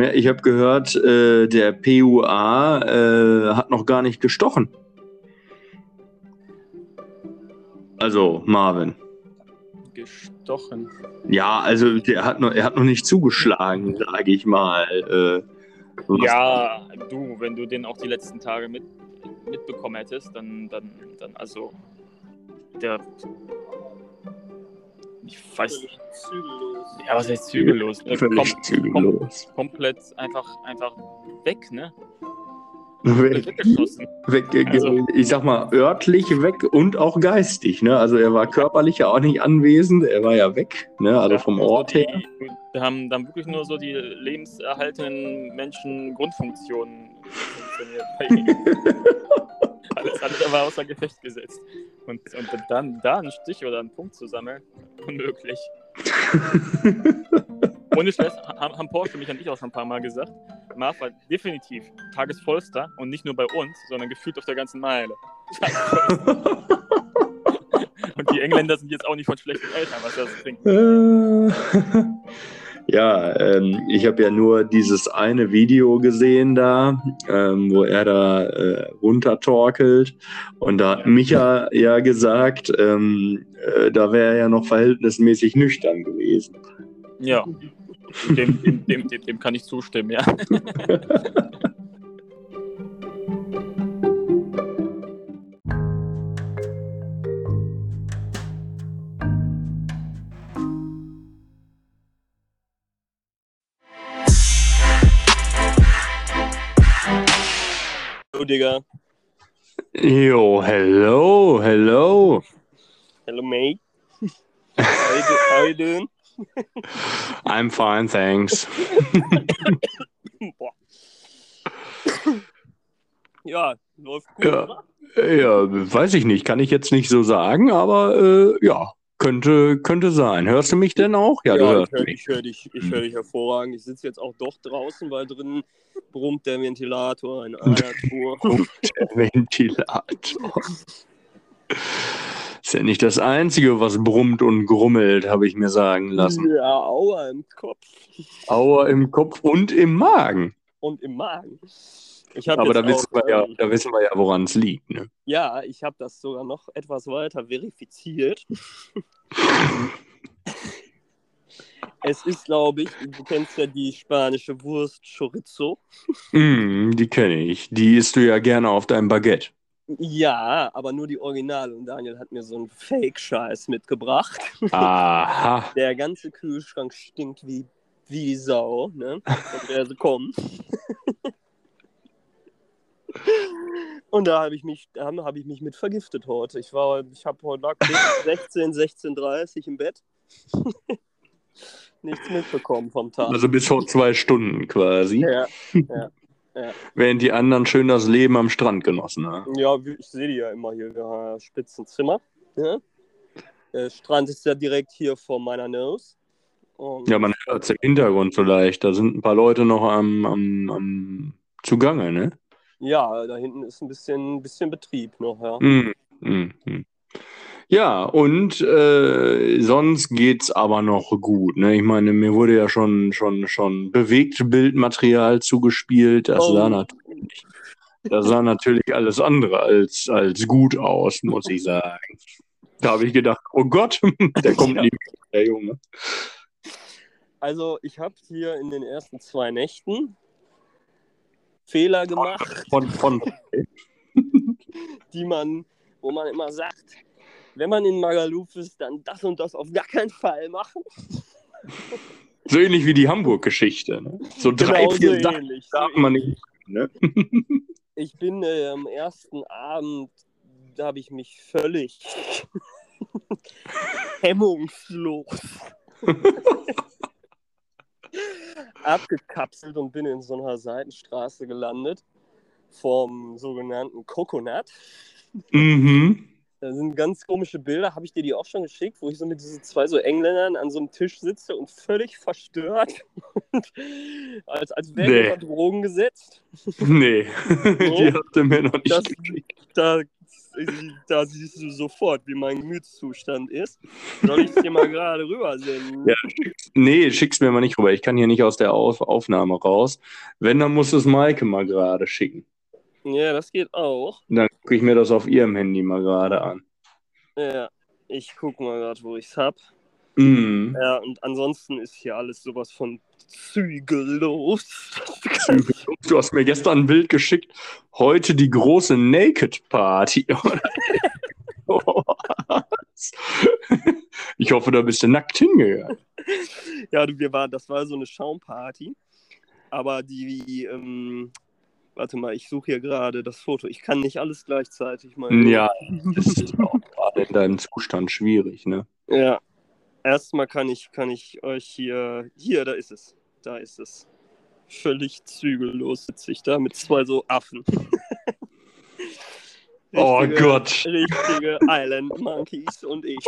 Ja, ich habe gehört, äh, der PUA äh, hat noch gar nicht gestochen. Also Marvin. Gestochen. Ja, also der hat noch, er hat noch nicht zugeschlagen, sage ich mal. Äh, Ja, du, wenn du den auch die letzten Tage mit, mitbekommen hättest, dann, dann, dann, also, der, ich weiß nicht, Zügellos. ja, was heißt zügellos? Der Völlig kommt zügellos. komplett einfach, einfach weg, ne? Weg, Weggeschossen. weg, Also- ich sag mal, örtlich weg und auch geistig. Ne? Also er war körperlich ja auch nicht anwesend, er war ja weg, ne? also vom Also Ort die, her. Da haben dann wirklich nur so die lebenserhaltenden Menschen Grundfunktionen funktioniert bei ihm. Alles andere war außer Gefecht gesetzt. Und, und dann da einen Stich oder einen Punkt zu sammeln, unmöglich. Ohne Scheiß, haben, haben Porsche mich an dich auch schon ein paar Mal gesagt. Marv war definitiv Tagesvollster und nicht nur bei uns, sondern gefühlt auf der ganzen Meile. und die Engländer sind jetzt auch nicht von schlechten Eltern, was das bringt. Ja, ähm, ich habe ja nur dieses eine Video gesehen da, ähm, wo er da äh, runtertorkelt. Und da hat Micha ja gesagt, ähm, äh, da wäre er ja noch verhältnismäßig nüchtern gewesen. Ja, dem, dem, dem, dem kann ich zustimmen, ja. Digga. Jo, hello, hello. Hello, mate. How you, do- how you doing? I'm fine, thanks. Ja, läuft gut, Ja. Ja, weiß ich nicht, kann ich jetzt nicht so sagen, aber äh, ja, könnte, könnte sein. Hörst du mich denn auch? Ja, du ich hörst höre mich. ich hör dich, ich hör dich hervorragend. Ich sitze jetzt auch doch draußen, weil drin brummt der Ventilator in einer Tour. Der Ventilator. Ist ja nicht das Einzige, was brummt und grummelt, habe ich mir sagen lassen. Ja, aua im Kopf Aua im Kopf und im Magen. und im Magen. Aber da wissen, auch, wir ja, ähm, da wissen wir ja, woran es liegt. Ne? Ja, ich habe das sogar noch etwas weiter verifiziert. es ist, glaube ich, du kennst ja die spanische Wurst Chorizo. Mm, die kenne ich. Die isst du ja gerne auf deinem Baguette. Ja, aber nur die Originale. Und Daniel hat mir so einen Fake-Scheiß mitgebracht. Aha. Der ganze Kühlschrank stinkt wie, wie die Sau, ne? Und der so kommt. Und da habe ich mich, da habe hab ich mich mit vergiftet heute. Ich war, ich habe heute lag bis 16, 16.30 im Bett. Nichts mitbekommen vom Tag. Also bis vor zwei Stunden quasi. ja, Während die anderen schön das Leben am Strand genossen haben. ja, ich sehe die ja immer hier, wir haben ja Spitzenzimmer. Ja? Der Strand ist ja direkt hier vor meiner Nose. Und Ja, man hört es im Hintergrund vielleicht. Da sind ein paar Leute noch am, am, am zugange, ne? Ja, da hinten ist ein bisschen, bisschen Betrieb noch, ja. Mm, mm, mm. Ja, und äh, sonst geht's aber noch gut. Ne? Ich meine, mir wurde ja schon, schon, schon Bewegtbildmaterial zugespielt. Das, Oh. sah natürlich, das sah natürlich alles andere als, als gut aus, muss ich sagen. Da habe ich gedacht, oh Gott, der kommt Ja. nie wieder, der Junge. Also, ich habe hier in den ersten zwei Nächten Fehler gemacht, Von, von, die man, wo man immer sagt, wenn man in Magaluf ist, dann das und das auf gar keinen Fall machen. so ähnlich wie die Hamburg-Geschichte. Ne? So drei, Genau vier so Sachen ähnlich. darf man nicht. Ne? Ich bin äh, am ersten Abend, da habe ich mich völlig hemmungslos abgekapselt und bin in so einer Seitenstraße gelandet vom sogenannten Coconut. Mhm. Da sind ganz komische Bilder, habe ich dir die auch schon geschickt, wo ich so mit diesen zwei so Engländern an so einem Tisch sitze und völlig verstört und als, als wäre Nee. Drogen gesetzt. Nee, die hast du mir noch nicht Das, geschickt. da Da siehst du sofort, wie mein Gemütszustand ist. Soll ich es dir mal gerade rübersenden? Ja, schick's, nee, schick's mir mal nicht rüber. Ich kann hier nicht aus der Auf Aufnahme raus. Wenn, dann muss es Maike mal gerade schicken. Ja, das geht auch. Dann gucke ich mir das auf ihrem Handy mal gerade an. Ja, ich guck mal gerade, wo ich's hab. Mhm. Ja, und ansonsten ist hier alles sowas von zügellos. Du hast mir gestern ein Bild geschickt. Heute die große Naked Party. ich hoffe, da bist du nackt hingegangen. Ja, du, wir waren, das war so eine Schaumparty. Aber die, ähm, warte mal, ich suche hier gerade das Foto. Ich kann nicht alles gleichzeitig mal. Ja, das ist auch gerade in deinem Zustand schwierig, ne? Ja. Erstmal kann ich, kann ich euch hier. Hier, da ist es. Da ist es. Völlig zügellos sitze ich da mit zwei so Affen. Oh Richtige- Gott. Richtige Island Monkeys und ich.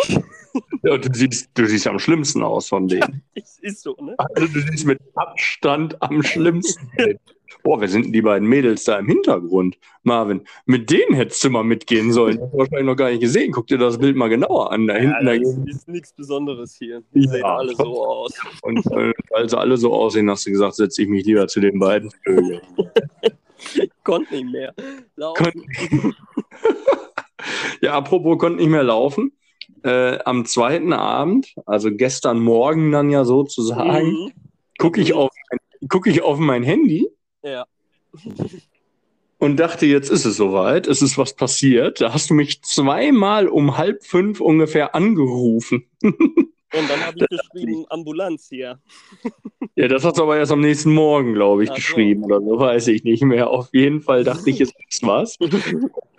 Ja, du, siehst, du siehst am schlimmsten aus von denen. Es ist so, ne? Also, du siehst mit Abstand am schlimmsten. Boah, wer sind denn die beiden Mädels da im Hintergrund? Marvin, mit denen hättest du mal mitgehen sollen. Das hast du wahrscheinlich noch gar nicht gesehen. Guck dir das Bild mal genauer an. Da hinten. Ja, da das ist nichts Besonderes hier. Die Ja, sehen alle so aus. Und äh, weil sie alle so aussehen, hast du gesagt, setze ich mich lieber zu den beiden Vögeln. Konnte nicht mehr. Laufen. Ja, apropos konnte nicht mehr laufen. Äh, am zweiten Abend, also gestern Morgen dann ja sozusagen, Mhm. gucke ich, auf mein- guck ich auf mein Handy Ja. und dachte, jetzt ist es soweit, es ist was passiert. Da hast du mich zweimal um halb fünf ungefähr angerufen. Und dann habe ich geschrieben, Ambulanz hier. Ja, das hast du aber erst am nächsten Morgen, glaube ich, Ach geschrieben oder so, weiß ich nicht mehr. Auf jeden Fall dachte ich, es ist was.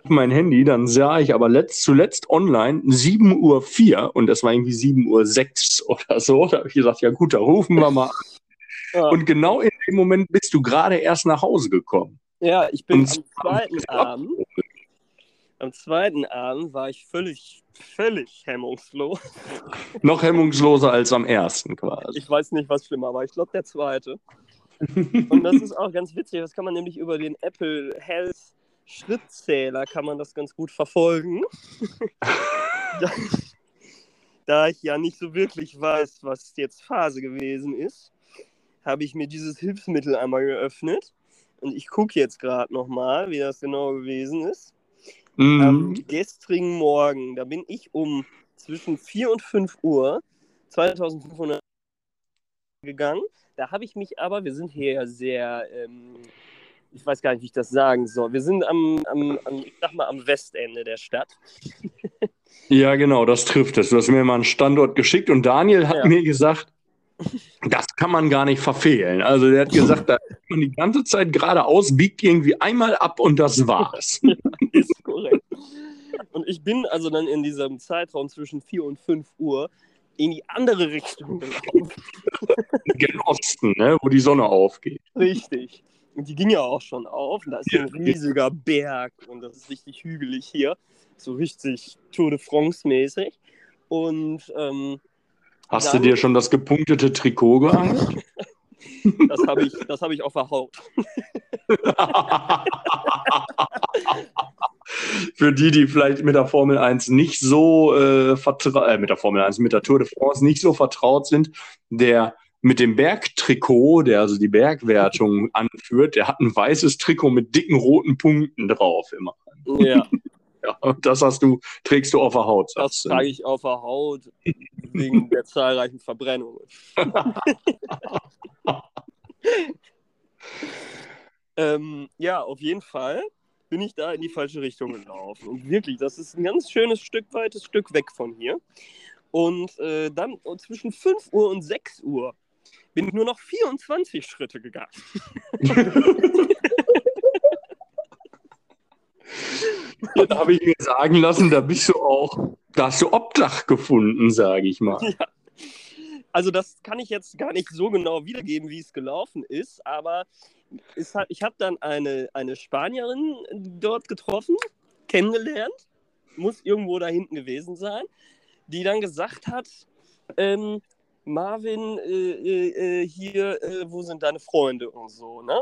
Mein Handy, dann sah ich aber letzt, zuletzt online 7.04 Uhr und das war irgendwie 7.06 Uhr oder so. Da habe ich gesagt, ja gut, da rufen wir mal. Ja. Und genau in dem Moment bist du gerade erst nach Hause gekommen. Ja, ich bin Und am zweiten Abend. Am zweiten Abend war ich völlig, völlig hemmungslos. Noch hemmungsloser als am ersten quasi. Ich weiß nicht, was schlimmer war. Ich glaube, der zweite. Und das ist auch ganz witzig. Das kann man nämlich über den Apple Health Schrittzähler kann man das ganz gut verfolgen. da, da ich ja nicht so wirklich weiß, was jetzt Phase gewesen ist, habe ich mir dieses Hilfsmittel einmal geöffnet. Und ich gucke jetzt gerade nochmal, wie das genau gewesen ist. Am Mhm. gestrigen Morgen, da bin ich um zwischen 4 und 5 Uhr 2500 gegangen. Da habe ich mich aber, wir sind hier ja sehr, ähm, ich weiß gar nicht, wie ich das sagen soll. Wir sind am, am, am ich sag mal, am Westende der Stadt. Ja, genau, das trifft es. Du hast mir mal einen Standort geschickt und Daniel hat Ja. mir gesagt, das kann man gar nicht verfehlen. Also der hat gesagt, da ist man die ganze Zeit geradeaus, biegt irgendwie einmal ab und das war's. Ist korrekt. Und ich bin also dann in diesem Zeitraum zwischen 4 und 5 Uhr in die andere Richtung gelaufen. Gen Osten, ne, wo die Sonne aufgeht. Richtig. Und die ging ja auch schon auf. Da ist Ja. ein riesiger Berg und das ist richtig hügelig hier. So richtig Tour de France-mäßig. Und ähm, Hast Dann- du dir schon das gepunktete Trikot gehangen? das habe ich, das hab ich auf der Haut. Für die, die vielleicht mit der Formel 1 nicht so äh, vertraut, äh, mit der Formel 1, mit der Tour de France nicht so vertraut sind, der mit dem Bergtrikot, der also die Bergwertung anführt, der hat ein weißes Trikot mit dicken roten Punkten drauf immer. Ja, Ja, und das hast du, trägst du auf der Haut. das trage ich auf der Haut wegen der zahlreichen Verbrennungen. ähm, ja, auf jeden Fall bin ich da in die falsche Richtung gelaufen. Und wirklich, das ist ein ganz schönes Stück, weites Stück weg von hier. Und äh, dann zwischen 5 Uhr und 6 Uhr bin ich nur noch 24 Schritte gegangen. Da habe ich mir sagen lassen, da bist du auch, da hast du Obdach gefunden, sage ich mal. Also das kann ich jetzt gar nicht so genau wiedergeben, wie es gelaufen ist, aber es hat, ich habe dann eine, eine Spanierin dort getroffen, kennengelernt, muss irgendwo da hinten gewesen sein, die dann gesagt hat, ähm, Marvin, äh, äh, äh, hier, äh, wo sind deine Freunde und so, ne?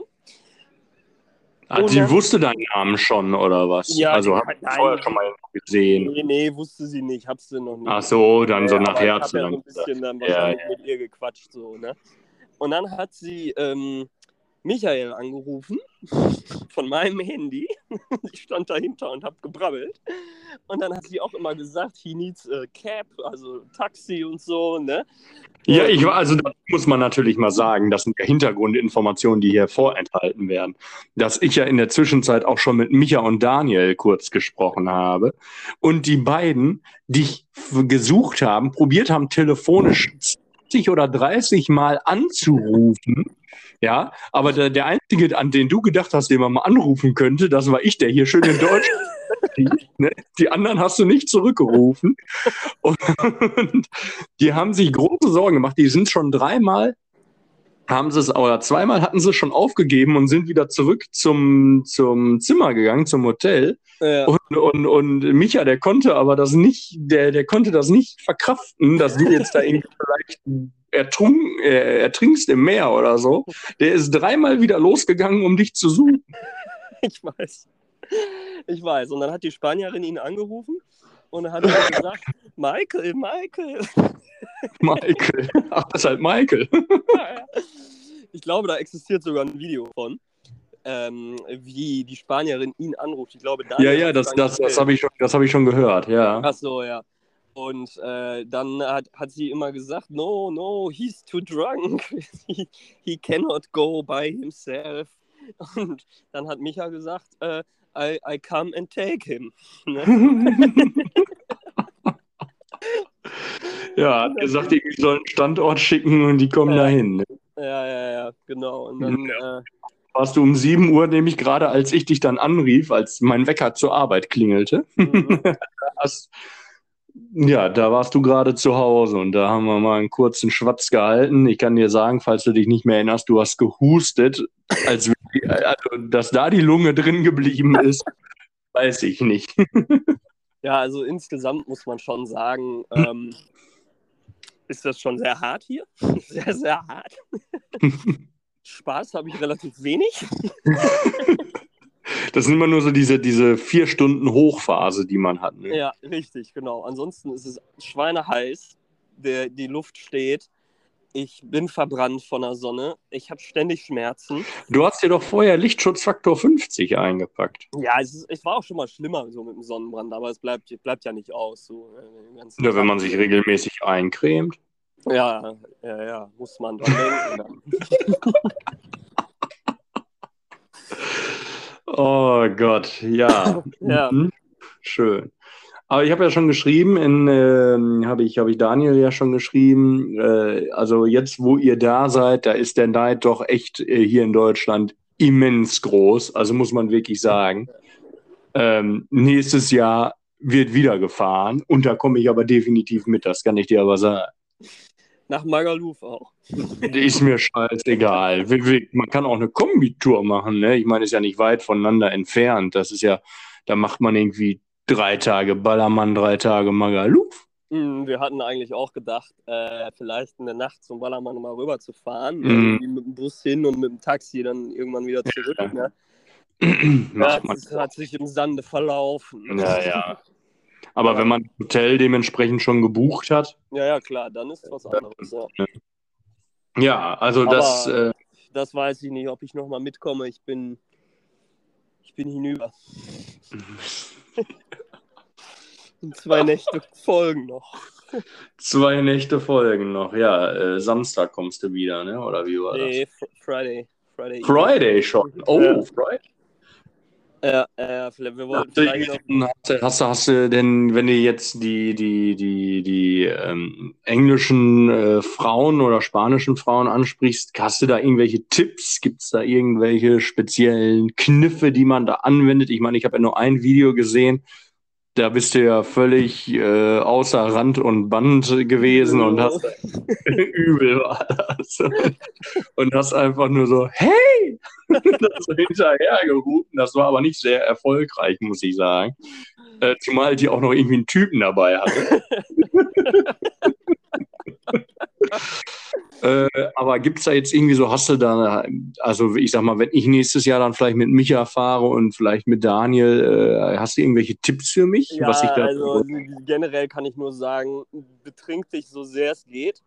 Ah, sie wusste deinen Namen schon, oder was? Ja, also hat sie vorher schon mal gesehen. Nee, nee, wusste sie nicht, hab's sie noch nicht. Ach so, dann so Ja, aber nachher ich hab ja so ein bisschen dann Ja, wahrscheinlich mit ihr gequatscht, so, ne? Und dann hat sie ähm, Michael angerufen von meinem Handy. Ich stand dahinter und hab gebrabbelt. Und dann hat sie auch immer gesagt, he needs a cab, also Taxi und so, ne? Ja, ich war, also das muss man natürlich mal sagen, das sind ja Hintergrundinformationen, die hier vorenthalten werden. Dass ich ja in der Zwischenzeit auch schon mit Micha und Daniel kurz gesprochen habe und die beiden dich gesucht haben, probiert haben, telefonisch 20 oder 30 Mal anzurufen. Ja, aber der, der Einzige, an den du gedacht hast, den man mal anrufen könnte, das war ich, der hier schön in liegt, ne? Die anderen hast du nicht zurückgerufen. Und die haben sich große Sorgen gemacht. Die sind schon dreimal, haben sie es, oder zweimal hatten sie es schon aufgegeben und sind wieder zurück zum, zum Zimmer gegangen, zum Hotel. Ja. Und, und, und Micha, der konnte aber das nicht, der, der konnte das nicht verkraften, dass du jetzt da irgendwie vielleicht ertrunk, äh, ertrinkst im Meer oder so. Der ist dreimal wieder losgegangen, um dich zu suchen. Ich weiß. Ich weiß. Und dann hat die Spanierin ihn angerufen und dann hat er gesagt, Michael, Michael. Michael. Ach, das ist halt Michael. Ich glaube, da existiert sogar ein Video von, ähm, wie die Spanierin ihn anruft. Ich glaube, Ja, ja, das, das, das habe ich, schon- das hab ich schon gehört, ja. Ach so, ja. Und äh, dann hat, hat sie immer gesagt, no, no, he's too drunk. he, he cannot go by himself. Und dann hat Micha gesagt, äh, I, I come and take him. Ne? Ja, hat gesagt, die sollen einen Standort schicken und die kommen Ja. dahin. ne? Ja, ja, ja, genau. Und dann, äh, Warst du um 7 Uhr, nämlich gerade als ich dich dann anrief, als mein Wecker zur Arbeit klingelte. mhm. Hast, ja, da warst du gerade zu Hause und da haben wir mal einen kurzen Schwatz gehalten. Ich kann dir sagen, falls du dich nicht mehr erinnerst, du hast gehustet, als also, dass da die Lunge drin geblieben ist, weiß ich nicht. ja, also insgesamt muss man schon sagen, ähm, ist das schon sehr hart hier. Sehr, sehr hart. Spaß habe ich relativ wenig. Das sind immer nur so diese, diese vier Stunden Hochphase, die man hat. Ne? Ja, richtig, genau. Ansonsten ist es schweineheiß. Der, die Luft steht. Ich bin verbrannt von der Sonne. Ich habe ständig Schmerzen. Du hast dir doch vorher Lichtschutzfaktor 50 eingepackt. Ja, es, ist, es war auch schon mal schlimmer so mit dem Sonnenbrand, aber es bleibt, bleibt ja nicht aus. So, äh, Ja, wenn man sich regelmäßig eincremt. Ja, ja, ja, muss man dran denken. Oh Gott, ja. Ja. Mhm. Schön. Aber ich habe ja schon geschrieben, in, ähm, habe ich, hab ich Daniel ja schon geschrieben, äh, also jetzt, wo ihr da seid, da ist der Neid doch echt äh, hier in Deutschland immens groß. Also muss man wirklich sagen. Ähm, nächstes Jahr wird wieder gefahren und da komme ich aber definitiv mit, das kann ich dir aber sagen. Nach Magaluf auch. Ist mir scheißegal. Man kann auch eine Kombitour machen, ne? Ich meine, ist ja nicht weit voneinander entfernt. Das ist ja, da macht man irgendwie drei Tage Ballermann, drei Tage Magaluf. Hm, Wir hatten eigentlich auch gedacht, äh, vielleicht eine Nacht zum Ballermann mal rüber zu fahren. Mhm. Irgendwie mit dem Bus hin und mit dem Taxi dann irgendwann wieder zurück. Ja. Ne? Ja, man. das hat sich im Sande verlaufen. Ja, ja. Aber wenn man das Hotel dementsprechend schon gebucht hat, Ja, ja, klar, dann ist was anderes. Ja. ja, also Aber- das, äh, Das weiß ich nicht, ob ich nochmal mitkomme. Ich bin, ich bin hinüber. Und zwei Nächte folgen noch. zwei Nächte folgen noch. Ja, äh, Samstag kommst du wieder, ne? Oder wie war Nee, Fr Friday. Friday. das? Friday schon. Oh. Friday. Ja, ja, vielleicht, wir wollten du, vielleicht noch. hast, hast du denn, wenn du jetzt die, die, die, die ähm, englischen äh, Frauen oder spanischen Frauen ansprichst, hast du da irgendwelche Tipps? Gibt es da irgendwelche speziellen Kniffe, die man da anwendet? Ich meine, ich habe ja nur ein Video gesehen. Da bist du ja völlig äh, außer Rand und Band gewesen und hast übel war das. Und hast einfach nur so, hey! das so hinterhergerufen. Das war aber nicht sehr erfolgreich, muss ich sagen. Äh, zumal die auch noch irgendwie einen Typen dabei hatte. Äh, aber gibt es da jetzt irgendwie so, hast du da, also ich sag mal, wenn ich nächstes Jahr dann vielleicht mit Micha fahre und vielleicht mit Daniel, äh, hast du irgendwelche Tipps für mich? Ja, was ich da also generell kann ich nur sagen, betrink dich so sehr es geht.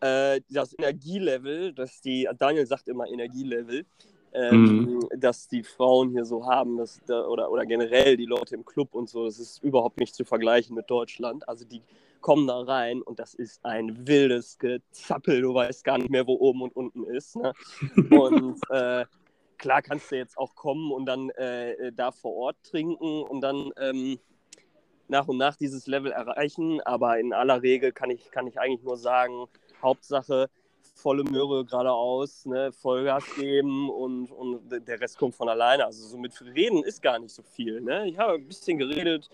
Äh, das Energielevel, das die, Daniel sagt immer Energielevel, ähm, dass die Frauen hier so haben, dass, da, oder, oder generell die Leute im Club und so, das ist überhaupt nicht zu vergleichen mit Deutschland. Also die kommen da rein und das ist ein wildes Gezappel, du weißt gar nicht mehr, wo oben und unten ist. Ne? Und äh, klar kannst du jetzt auch kommen und dann äh, da vor Ort trinken und dann ähm, nach und nach dieses Level erreichen, aber in aller Regel kann ich, kann ich eigentlich nur sagen, Hauptsache volle Möhre geradeaus, ne, Vollgas geben und, und der Rest kommt von alleine. Also so mit Reden ist gar nicht so viel. Ne? Ich habe ein bisschen geredet,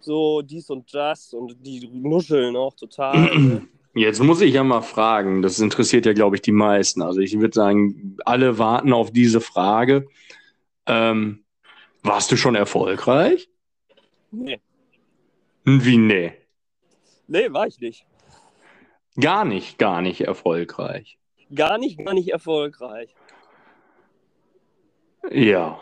so dies und das und die nuscheln auch total. ne? Jetzt muss ich ja mal fragen, das interessiert ja, glaube ich, die meisten. Also ich würde sagen, alle warten auf diese Frage. Ähm, warst du schon erfolgreich? Nee. Wie nee? nee, war ich nicht. Gar nicht, gar nicht erfolgreich. Gar nicht, gar nicht erfolgreich. Ja.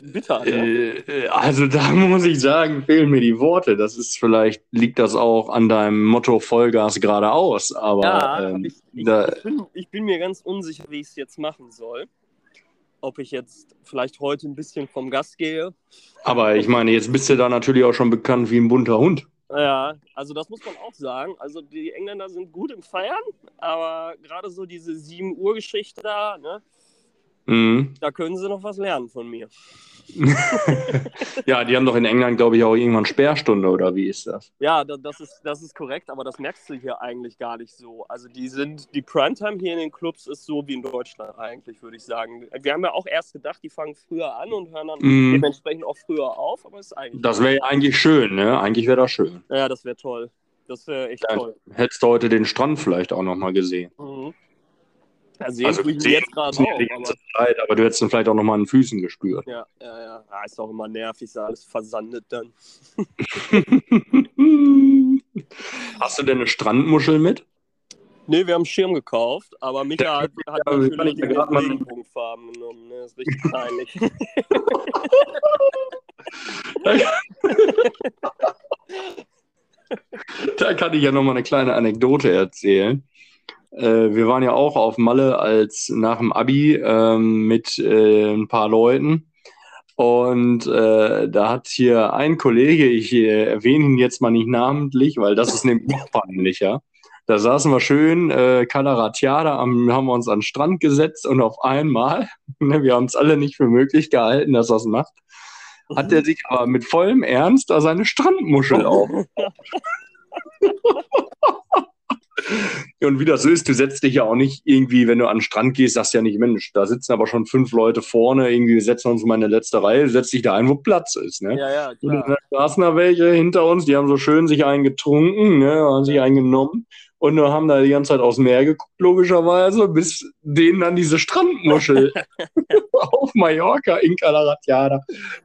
Bitter? Äh, also da muss ich sagen, fehlen mir die Worte. Das ist vielleicht, liegt das auch an deinem Motto Vollgas geradeaus, aber Ja, ähm, ich, ich, da, ich, bin, ich bin mir ganz unsicher, wie ich es jetzt machen soll. Ob ich jetzt vielleicht heute ein bisschen vom Gas gehe. aber ich meine, jetzt bist du da natürlich auch schon bekannt wie ein bunter Hund. Ja, also das muss man auch sagen. Also die Engländer sind gut im Feiern, aber gerade so diese 7 Uhr Geschichte da, ne, Mhm. da können sie noch was lernen von mir. ja, die haben doch in England, glaube ich, auch irgendwann Sperrstunde, oder wie ist das? Ja, da, das, ist, das ist korrekt, aber das merkst du hier eigentlich gar nicht so. Also die sind, die Primetime hier in den Clubs ist so wie in Deutschland eigentlich, würde ich sagen. Wir haben ja auch erst gedacht, die fangen früher an und hören dann Mhm. dementsprechend auch früher auf, aber ist eigentlich. Das wäre eigentlich schön, ne? Eigentlich wäre das schön. ja, das wäre toll. Das wäre echt Ja. toll. Hättest du heute den Strand vielleicht auch nochmal gesehen. Mhm. Also, Also sehen jetzt gerade auch, die aber ganze Zeit, aber du hättest ihn vielleicht auch nochmal an den Füßen gespürt. ja, ja, ja. Ah, ist auch immer nervig, ist alles versandet dann. Hast du denn eine Strandmuschel mit? Nee, wir haben einen Schirm gekauft, aber Micha hat, hat Ja, natürlich mal- Regenbogenfarben genommen. Ne? Das ist richtig peinlich. Da kann ich ja nochmal eine kleine Anekdote erzählen. Äh, wir waren ja auch auf Malle als nach dem Abi ähm, mit äh, ein paar Leuten. Und äh, da hat hier ein Kollege, ich äh, erwähne ihn jetzt mal nicht namentlich, weil das ist nämlich noch peinlicher. Da saßen wir schön, äh, Calaratiada, haben wir uns an den Strand gesetzt und auf einmal, ne, wir haben es alle nicht für möglich gehalten, dass er es macht, hat er sich aber mit vollem Ernst da seine Strandmuschel auf. Und wie das so ist, du setzt dich ja auch nicht irgendwie, wenn du an den Strand gehst, sagst ja nicht, Mensch, da sitzen aber schon fünf Leute vorne, irgendwie wir setzen uns mal in eine letzte Reihe, setz dich da ein, wo Platz ist. Ne? ja, ja, Und klar. da saßen da welche hinter uns, die haben so schön sich einen getrunken, ne, haben sich einen genommen und haben da die ganze Zeit aufs Meer geguckt, logischerweise, bis denen dann diese Strandmuschel auf Mallorca in Calaratiada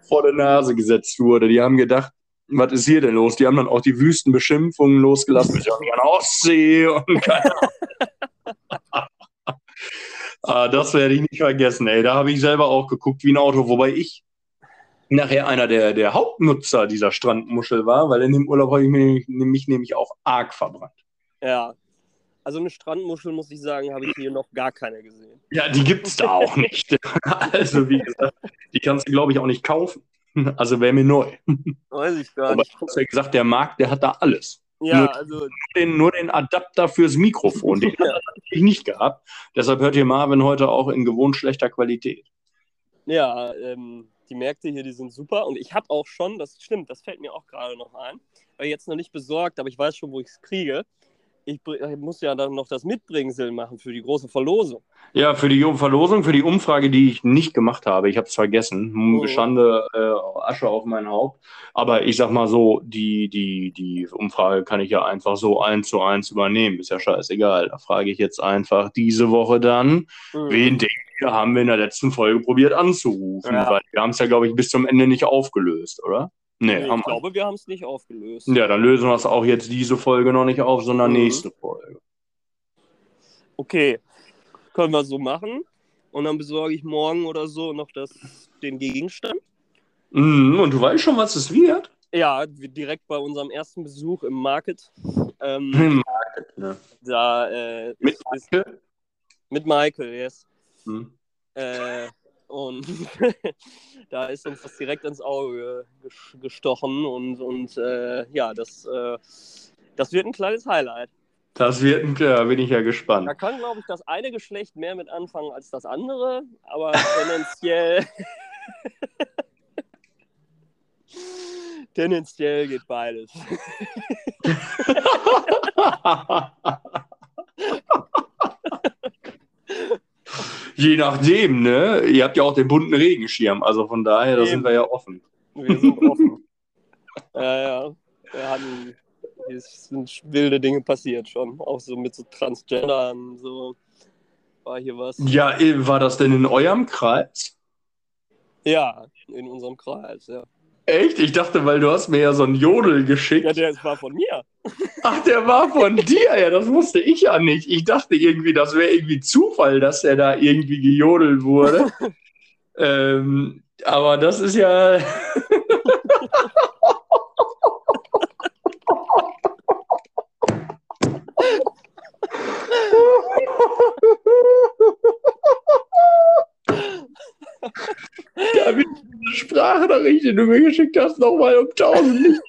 vor der Nase gesetzt wurde. Die haben gedacht, was ist hier denn los? Die haben dann auch die Wüstenbeschimpfungen losgelassen. Ich habe eine Ostsee und keine Ahnung. ah, das werde ich nicht vergessen, ey. Da habe ich selber auch geguckt wie ein Auto, wobei ich nachher einer der, der Hauptnutzer dieser Strandmuschel war, weil in dem Urlaub habe ich mich, mich nämlich auch arg verbrannt. Ja. Also eine Strandmuschel, muss ich sagen, habe ich hier noch gar keine gesehen. Ja, die gibt es da auch nicht. Also, wie gesagt, die kannst du, glaube ich, auch nicht kaufen. Also wäre mir neu. Weiß ich gar Aber nicht. ich habe ja gesagt, der Markt, der hat da alles. Ja, nur- also Nur den, nur den Adapter fürs Mikrofon, den hat er natürlich nicht gehabt. Deshalb hört ihr Marvin heute auch in gewohnt schlechter Qualität. Ja, ähm, die Märkte hier, die sind super. Und ich habe auch schon, das stimmt, das fällt mir auch gerade noch ein, weil jetzt noch nicht besorgt, aber ich weiß schon, wo ich es kriege. Ich, ich muss ja dann noch das Mitbringsel machen für die große Verlosung. Ja, für die Verlosung, für die Umfrage, die ich nicht gemacht habe, ich habe es vergessen. Oh. Schande, äh, Asche auf mein Haupt. Aber ich sag mal so, die, die, die Umfrage kann ich ja einfach so eins zu eins übernehmen. Ist ja scheißegal. Da frage ich jetzt einfach diese Woche dann, Mhm. wen denkt ihr, haben wir in der letzten Folge probiert anzurufen? Ja. Weil wir haben es ja, glaube ich, bis zum Ende nicht aufgelöst, oder? Nee, Nee, haben ich wir. glaube, wir haben es nicht aufgelöst. Ja, dann lösen wir es auch jetzt diese Folge noch nicht auf, sondern Mhm. nächste Folge. okay, können wir so machen. Und dann besorge ich morgen oder so noch das, den Gegenstand. Mhm, und du weißt schon, was es wird? Ja, direkt bei unserem ersten Besuch im Market. Ähm, Im Market, ne? da, äh, Mit Michael? mit Michael, yes. Hm. Äh, und da ist uns das direkt ins Auge ges- gestochen und, und äh, ja, das, äh, das wird ein kleines Highlight. Das wird ein, ja, bin ich ja Da gespannt. kann, glaube ich, das eine Geschlecht mehr mit anfangen als das andere, aber tendenziell. tendenziell geht beides. Je nachdem, ne? Ihr habt ja auch den bunten Regenschirm, also von daher, da sind wir ja offen. Wir sind offen. ja, ja. Wir hatten, es sind wilde Dinge passiert schon. Auch so mit so Transgendern, so war hier was. Ja, eh, war das denn in eurem Kreis? Ja, in unserem Kreis, ja. Echt? Ich dachte, weil du hast mir ja so einen Jodel geschickt. Ja, der war von mir. Ach, der war von dir. Ja, das wusste ich ja nicht. Ich dachte irgendwie, das wäre irgendwie Zufall, dass er da irgendwie gejodelt wurde. ähm, aber das ist ja. Ja, wie diese Sprachnachricht, die du mir geschickt hast, nochmal um tausend nicht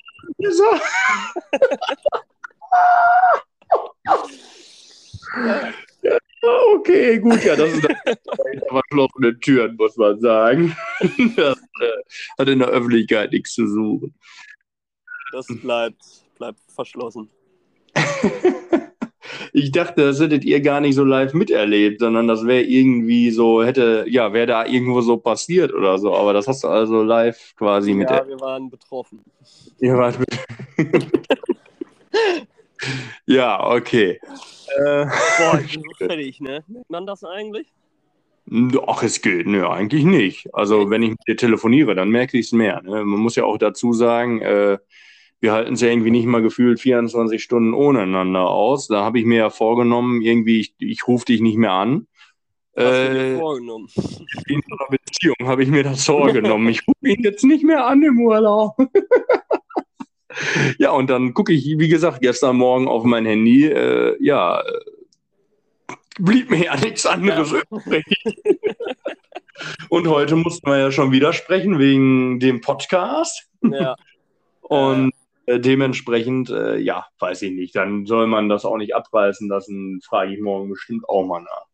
Ja, okay, gut, ja, das ist verschlossene Türen, muss man sagen. Das äh, hat in der Öffentlichkeit nichts zu suchen. Das bleibt, bleibt verschlossen. Ich dachte, das hättet ihr gar nicht so live miterlebt, sondern das wäre irgendwie so, hätte, ja, wäre da irgendwo so passiert oder so. Aber das hast du also live quasi mit Ja, wir waren betroffen. Ihr wart mit. ja, okay. Äh, Boah, ich bin so fertig, ne? Merkt man das eigentlich? ach, es geht. Nö, eigentlich nicht. Also, wenn ich mit dir telefoniere, dann merke ich es mehr. Ne? Man muss ja auch dazu sagen, äh, wir halten es ja irgendwie nicht mal gefühlt 24 Stunden ohne einander aus. Da habe ich mir ja vorgenommen, irgendwie, ich, ich rufe dich nicht mehr an. Äh, vorgenommen? in einer Beziehung habe ich mir das vorgenommen. Ich rufe ihn jetzt nicht mehr an im Urlaub. ja, und dann gucke ich, wie gesagt, gestern Morgen auf mein Handy. Äh, ja, blieb mir ja nichts anderes übrig. und heute mussten wir ja schon wieder sprechen wegen dem Podcast. Ja, Und äh, dementsprechend, äh, ja, weiß ich nicht. Dann soll man das auch nicht abreißen lassen, frage ich morgen bestimmt auch mal nach.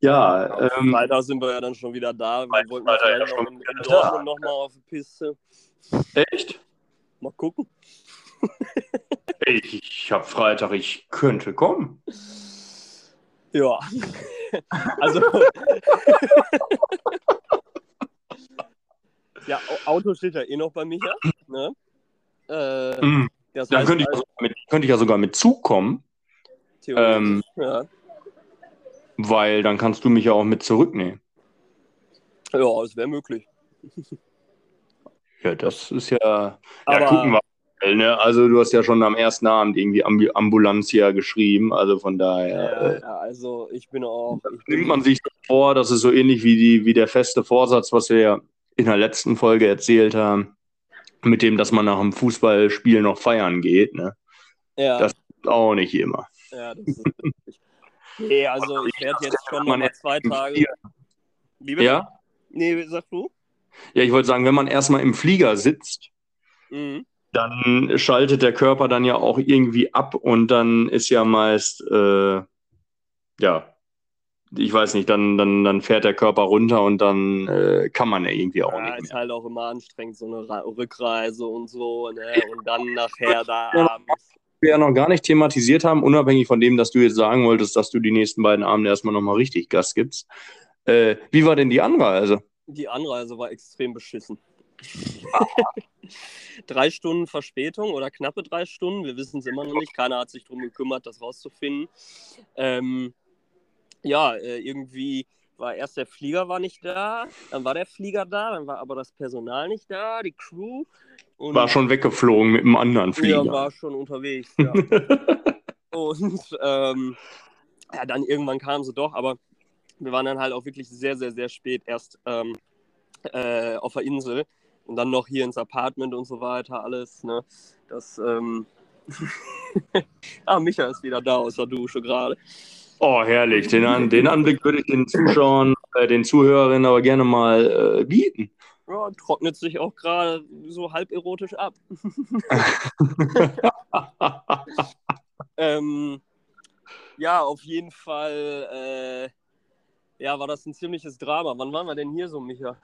Ja, ähm, Freitag sind wir ja dann schon wieder da. Wir Freitag wollten ja vielleicht noch schon in, in. Dortmund nochmal auf die Piste. echt? Mal gucken. Ich, ich habe Freitag, ich könnte kommen. Ja. also. ja, Au- Auto steht ja eh noch bei Micha. Ne? Äh, Mhm. das Dann heißt könnte ich, also, mit, könnte ich ja sogar mit Zug kommen, theoretisch, ähm, ja. weil dann kannst du mich ja auch mit zurücknehmen. ja, es wäre möglich. Ja, das ist ja. Ja, Aber- gucken wir. mal, Ne? Also, du hast ja schon am ersten Abend irgendwie Ambu Ambulanzia geschrieben. Also von daher Ja, äh, ja, also ich bin auch. Ich nimmt man sich vor, das ist so ähnlich wie, die, wie der feste Vorsatz, was wir ja in der letzten Folge erzählt haben, mit dem, dass man nach dem Fußballspiel noch feiern geht. Ne? ja, das- Auch nicht immer. ja, das ist richtig. Nee, also ich werde jetzt schon mal zwei Tage. Wie bitte? Ja? Nee, sag du? Ja, ich wollte sagen, wenn man erstmal im Flieger sitzt, Mhm. dann schaltet der Körper dann ja auch irgendwie ab und dann ist ja meist, äh, ja, ich weiß nicht, dann, dann, dann fährt der Körper runter und dann äh, kann man ja irgendwie auch Ja, nicht ist mehr. halt auch immer anstrengend, so eine Ra Rückreise und so, ne? Und dann nachher da Ja. abends. Wir ja noch gar nicht thematisiert haben, unabhängig von dem, dass du jetzt sagen wolltest, dass du die nächsten beiden Abende erstmal nochmal richtig Gas gibst. Äh, wie war denn die Anreise? Die Anreise war extrem beschissen. drei Stunden Verspätung oder knappe drei Stunden, wir wissen es immer noch nicht. Keiner hat sich darum gekümmert, das rauszufinden. Ähm, ja, äh, irgendwie war erst der Flieger war nicht da, dann war der Flieger da, dann war aber das Personal nicht da, die Crew. War schon weggeflogen mit einem anderen Flieger. Ja, war schon unterwegs, ja. Und ähm, ja, dann irgendwann kamen sie doch, aber wir waren dann halt auch wirklich sehr, sehr, sehr spät erst ähm, äh, auf der Insel und dann noch hier ins Apartment und so weiter, alles. Ne? Das, ähm... ah, Micha ist wieder da aus der Dusche gerade. Oh, herrlich. Den, An den Anblick würde ich den Zuschauern, äh, den Zuhörerinnen aber gerne mal äh, bieten. Ja, trocknet sich auch gerade so halb erotisch ab. ähm, ja, auf jeden Fall äh, ja, war das ein ziemliches Drama. Wann waren wir denn hier so, Micha?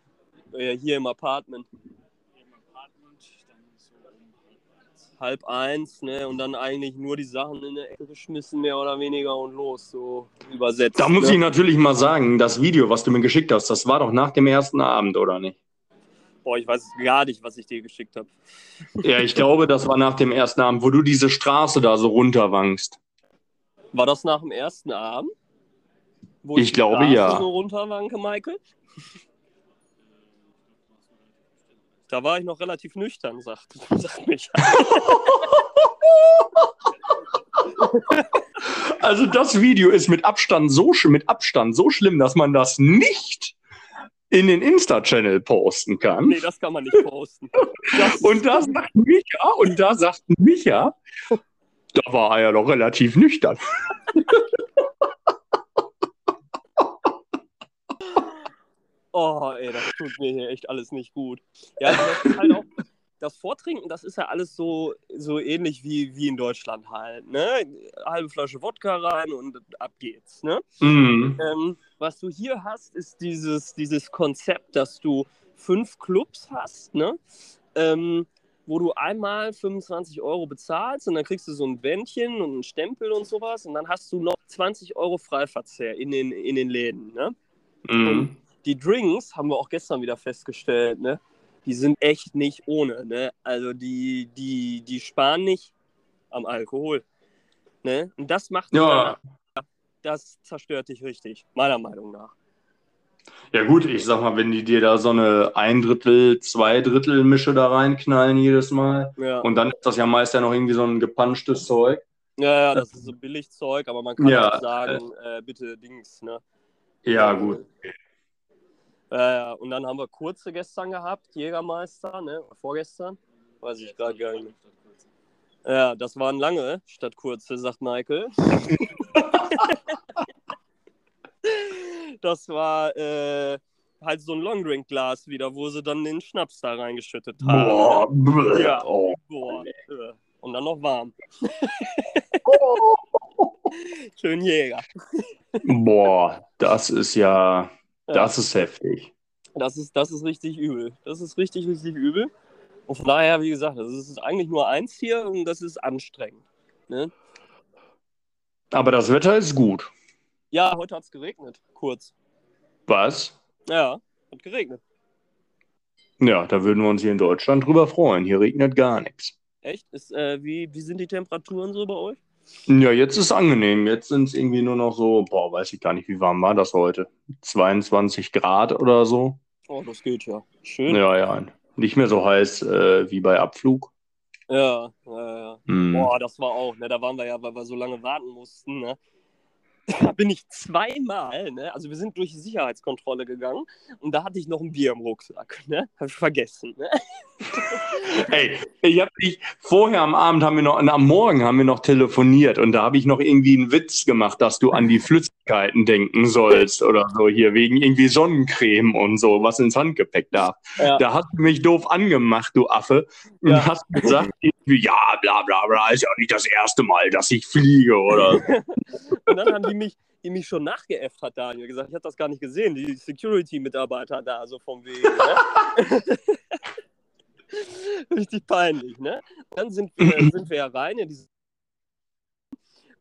Äh, hier im Apartment. Im Apartment, dann so um halb eins, ne? Und dann eigentlich nur die Sachen in der Ecke geschmissen, mehr oder weniger, und los, so übersetzt. Da muss ne? ich natürlich mal sagen, das Video, was du mir geschickt hast, das war doch nach dem ersten Abend, oder nicht? Boah, ich weiß gar nicht, was ich dir geschickt habe. Ja, ich glaube, das war nach dem ersten Abend, wo du diese Straße da so runterwankst. War das nach dem ersten Abend? Wo Ich die glaube, ja. so runterwanke, Michael? Da war ich noch relativ nüchtern, sagt, sagt mich. Also das Video ist mit Abstand so mit Abstand so schlimm, dass man das nicht in den Insta-Channel posten kann. Nee, das kann man nicht posten. Das, Und da sagt Micha, und da sagt Micha, da war er ja noch relativ nüchtern. Oh, ey, das tut mir hier echt alles nicht gut. Ja, also das ist halt auch, das Vortrinken, das ist ja alles so, so ähnlich wie, wie in Deutschland halt. Ne? Halbe Flasche Wodka rein und ab geht's. Ne? Mhm. Ähm, was du hier hast, ist dieses, dieses Konzept, dass du fünf Clubs hast, ne? Ähm, wo du einmal 25 Euro bezahlst und dann kriegst du so ein Bändchen und einen Stempel und sowas und dann hast du noch 20 Euro Freiverzehr in den, in den Läden. Ne? Mhm. Die Drinks haben wir auch gestern wieder festgestellt, ne? die sind echt nicht ohne. Ne? Also die, die, die sparen nicht am Alkohol. Ne? Und das macht Ja. das zerstört dich richtig, meiner Meinung nach. Ja gut, ich sag mal, wenn die dir da so eine ein Drittel, zwei Drittel Mische da reinknallen jedes Mal Ja. und dann ist das ja meist ja noch irgendwie so ein gepanschtes Zeug. Ja, ja, das ist so Billigzeug, aber man kann Ja, auch sagen, äh, bitte Dings, ne? Ja gut. Ja, ja, und dann haben wir kurze gestern gehabt, Jägermeister, ne? Vorgestern? Weiß ich gerade gar nicht. Ja, das waren lange statt kurze, sagt Michael. das war äh, halt so ein Longdrink-Glas wieder, wo sie dann den Schnaps da reingeschüttet haben. Boah, Ja. oh. Boah, äh, und dann noch warm. Schön Jäger. Boah, das ist Ja. Das ist heftig. Das ist, das ist richtig übel. Das ist richtig, richtig übel. Und von daher, wie gesagt, das ist eigentlich nur eins hier und das ist anstrengend. Ne? Aber das Wetter ist gut. Ja, heute hat es geregnet, kurz. Was? Ja, hat geregnet. Ja, da würden wir uns hier in Deutschland drüber freuen. Hier regnet gar nichts. Echt? Ist, äh, wie, wie sind die Temperaturen so bei euch? Ja, jetzt ist angenehm. Jetzt sind es irgendwie nur noch so, boah, weiß ich gar nicht, wie warm war das heute? 22 Grad oder so? Oh, das geht ja. Schön. Ja, ja. Nicht mehr so heiß äh, wie bei Abflug. Ja, ja, ja. Hm. Boah, das war auch, ne? Da waren wir ja, weil wir so lange warten mussten, ne? Da bin ich zweimal, ne? Also wir sind durch die Sicherheitskontrolle gegangen und da hatte ich noch ein Bier im Rucksack, ne? Hab ich vergessen, ne? Ey, ich habe dich vorher am Abend haben wir noch, am Morgen haben wir noch telefoniert und da habe ich noch irgendwie einen Witz gemacht, dass du an die Flüssigkeiten denken sollst oder so hier wegen irgendwie Sonnencreme und so, was ins Handgepäck darf. Ja. Da hast du mich doof angemacht, du Affe, und Ja. hast gesagt, ja, bla bla bla, ist ja nicht das erste Mal, dass ich fliege oder. Und dann haben die mich, die mich schon nachgeäfft hat, Daniel, gesagt, ich habe das gar nicht gesehen, die Security-Mitarbeiter da, so vom Wegen, ne? Richtig peinlich, ne? Dann sind wir, sind wir ja rein in diese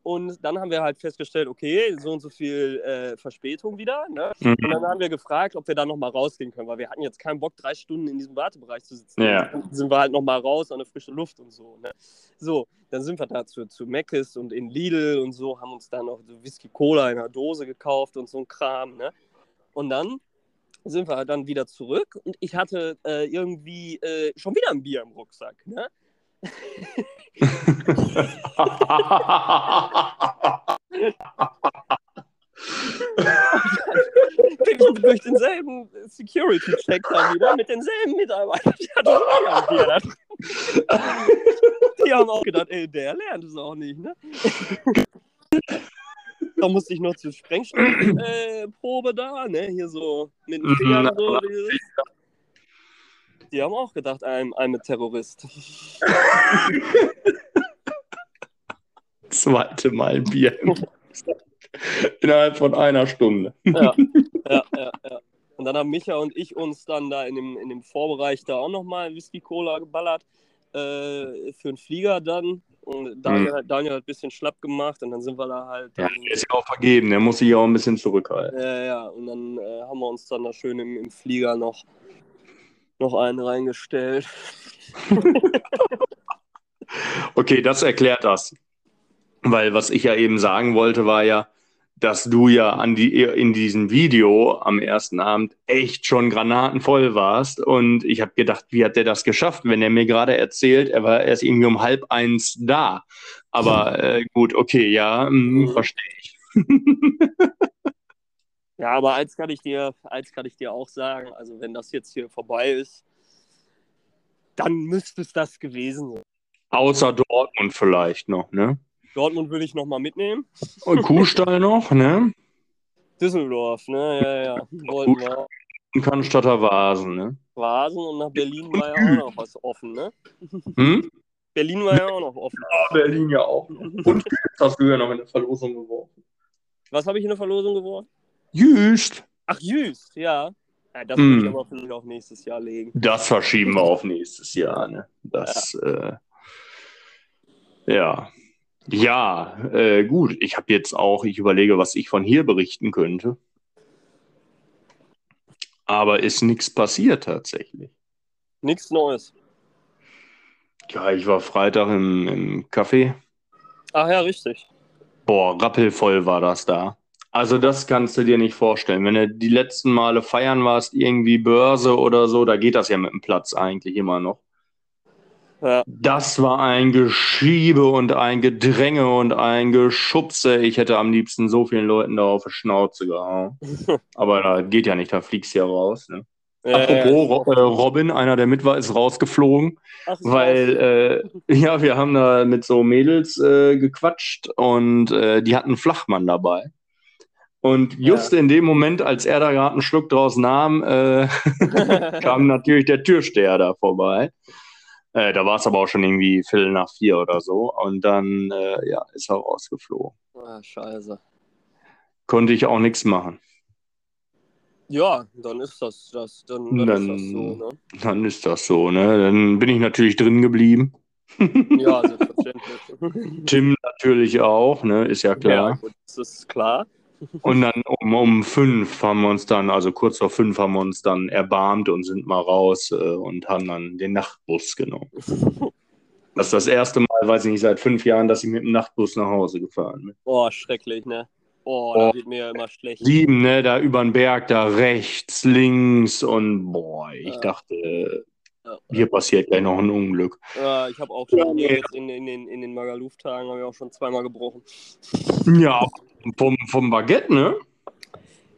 und dann haben wir halt festgestellt, okay, so und so viel äh, Verspätung wieder. Ne? Mhm. Und dann haben wir gefragt, ob wir da nochmal rausgehen können, weil wir hatten jetzt keinen Bock, drei Stunden in diesem Wartebereich zu sitzen. Ja. Dann sind wir halt nochmal raus an der frische Luft und so. Ne? So, dann sind wir da zu, zu Mc's und in Lidl und so, haben uns dann noch so Whisky Cola in einer Dose gekauft und so ein Kram. Ne? Und dann sind wir dann wieder zurück und ich hatte äh, irgendwie äh, schon wieder ein Bier im Rucksack. Ne? Wirklich durch denselben Security-Check da wieder mit denselben Mitarbeitern. Die, hatten auch wieder da drin. die haben auch gedacht, ey, der lernt es auch nicht, ne? Da musste ich noch zur Sprengstoffprobe da, ne? Hier so mit den Fingern Mhm, so. Dieses. Die haben auch gedacht, I'm, I'm a Terrorist. Zweite Mal Bier. Innerhalb von einer Stunde. Ja, ja, ja, ja. Und dann haben Micha und ich uns dann da in dem, in dem Vorbereich da auch nochmal Whisky-Cola geballert äh, für den Flieger dann. Und Daniel, hat- Daniel hat ein bisschen schlapp gemacht und dann sind wir da halt. Ja, der ist ja auch vergeben, der muss sich ja auch ein bisschen zurückhalten. ja, ja, und dann äh, haben wir uns dann da schön im, im Flieger noch, noch einen reingestellt. Okay, das erklärt das. Weil was ich ja eben sagen wollte, war ja, dass du ja an die, in diesem Video am ersten Abend echt schon granatenvoll warst. Und ich habe gedacht, wie hat der das geschafft, wenn er mir gerade erzählt, er war erst irgendwie um halb eins da. Aber äh, gut, okay, ja, mm, Mhm. verstehe ich. Ja, aber eins kann ich dir, eins kann ich dir auch sagen, also wenn das jetzt hier vorbei ist, dann müsste es das gewesen sein. Außer Dortmund vielleicht noch, ne? Dortmund würde ich nochmal mitnehmen. Und Kuhstall noch, ne? Düsseldorf, ne? Ja, ja. Wollten wir Und Cannstatter Vasen, ne? Vasen und nach Berlin war ja auch noch was offen, ne? Hm? Berlin war ja auch noch offen. Berlin ja auch. Und hast du ja noch in der Verlosung geworfen. Was habe ich in der Verlosung geworden? Jüst. Ach, Jüst, ja. ja das Mm. würde ich aber vielleicht auf nächstes Jahr legen. Das verschieben wir auf nächstes Jahr. Ne? Das, äh, ja. Ja, äh, gut. Ich habe jetzt auch, ich überlege, was ich von hier berichten könnte. Aber ist nichts passiert tatsächlich. Nichts Neues. Ja, ich war Freitag im, im Café. Ach ja, richtig. Boah, rappelvoll war das da. Also das kannst du dir nicht vorstellen. Wenn du die letzten Male feiern warst, irgendwie Börse oder so, da geht das ja mit dem Platz eigentlich immer noch. Ja. Das war ein Geschiebe und ein Gedränge und ein Geschubse. Ich hätte am liebsten so vielen Leuten da auf die Schnauze gehauen. Aber da geht ja nicht, da fliegst du ja raus. Ne? Äh, Apropos, Ro- äh, Robin, einer der mit war, ist rausgeflogen. ach, Weil, äh, ja, wir haben da mit so Mädels äh, gequatscht und äh, die hatten einen Flachmann dabei. Und just in dem Moment, als er da gerade einen Schluck draus nahm, äh, kam natürlich der Türsteher da vorbei. Äh, da war es aber auch schon irgendwie Viertel nach vier oder so. Und dann äh, ja, ist er rausgeflogen. ah, scheiße. Konnte ich auch nichts machen. Ja, dann ist das, das, dann, dann, Dann- ist das so, ne? Dann ist das so, ne? Dann bin ich natürlich drin geblieben. Ja, selbstverständlich. Tim natürlich auch, ne? Ist ja Ja, klar. gut, das ist klar. Und dann um, um fünf haben wir uns dann, also kurz vor fünf haben wir uns dann erbarmt und sind mal raus äh, und haben dann den Nachtbus genommen. Das ist das erste Mal, weiß ich nicht, seit fünf Jahren, dass ich mit dem Nachtbus nach Hause gefahren bin. Oh, schrecklich, ne? Oh. da wird mir ja immer schlecht. Sieben, ne, da über den Berg, da rechts, links und boah, ich Ja. dachte, Ja. hier passiert gleich noch ein Unglück. Ja, ich habe auch schon hier jetzt in, in den, in den Magaluf-Tagen habe ich auch schon zweimal gebrochen. Ja, vom, vom Baguette, ne?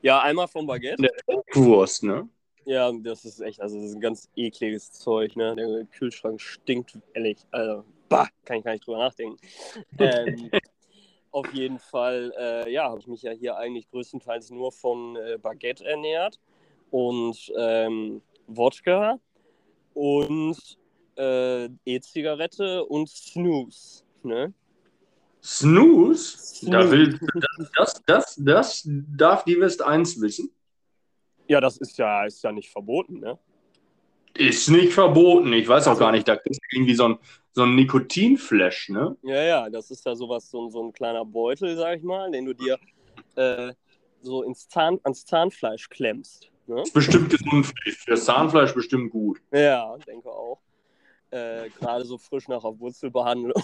Ja, einmal vom Baguette. Wurst, ne? Ja, das ist echt, also das ist ein ganz ekliges Zeug, ne? Der Kühlschrank stinkt ehrlich. Also, bah, kann ich gar nicht drüber nachdenken. ähm, auf jeden Fall, äh, ja, habe ich mich ja hier eigentlich größtenteils nur von äh, Baguette ernährt und ähm, Wodka und äh, E-Zigarette und Snooze, ne? Snooze? Da Snooze. will, das, das, das darf die West 1 wissen. Ja, das ist ja, ist ja nicht verboten, ne? Ist nicht verboten. Ich weiß auch gar nicht, da ist irgendwie so ein, so ein Nikotinflash, ne? Ja, ja, das ist ja sowas, so, ein- so ein kleiner Beutel, sag ich mal, den du dir äh, so ins Zahn, ans Zahnfleisch klemmst. Ne? Ist bestimmt gesund. Für das Zahnfleisch bestimmt gut. Ja, denke auch. Äh, Gerade so frisch nach der Wurzelbehandlung.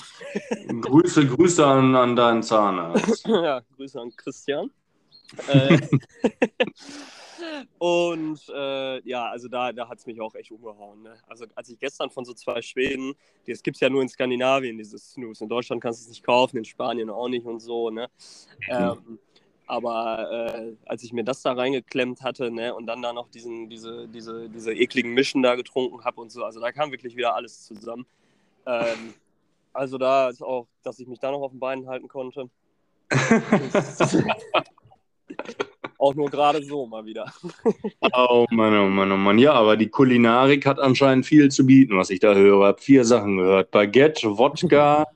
Grüße, Grüße an, an deinen Zahnarzt. ja, Grüße an Christian. Äh, Und äh, ja, also da, da hat es mich auch echt umgehauen. Ne? Also als ich gestern von so zwei Schweden, das gibt es ja nur in Skandinavien, dieses Snooze. In Deutschland kannst du es nicht kaufen, in Spanien auch nicht und so. Ne? Ähm, aber äh, als ich mir das da reingeklemmt hatte ne, und dann da noch diesen, diese, diese, diese ekligen Mischen da getrunken habe und so, also da kam wirklich wieder alles zusammen. Ähm, also da ist auch, dass ich mich da noch auf den Beinen halten konnte. auch nur gerade so mal wieder. Oh Mann, oh Mann, oh Mann. Ja, aber die Kulinarik hat anscheinend viel zu bieten, was ich da höre. Ich habe vier Sachen gehört. Baguette, Wodka,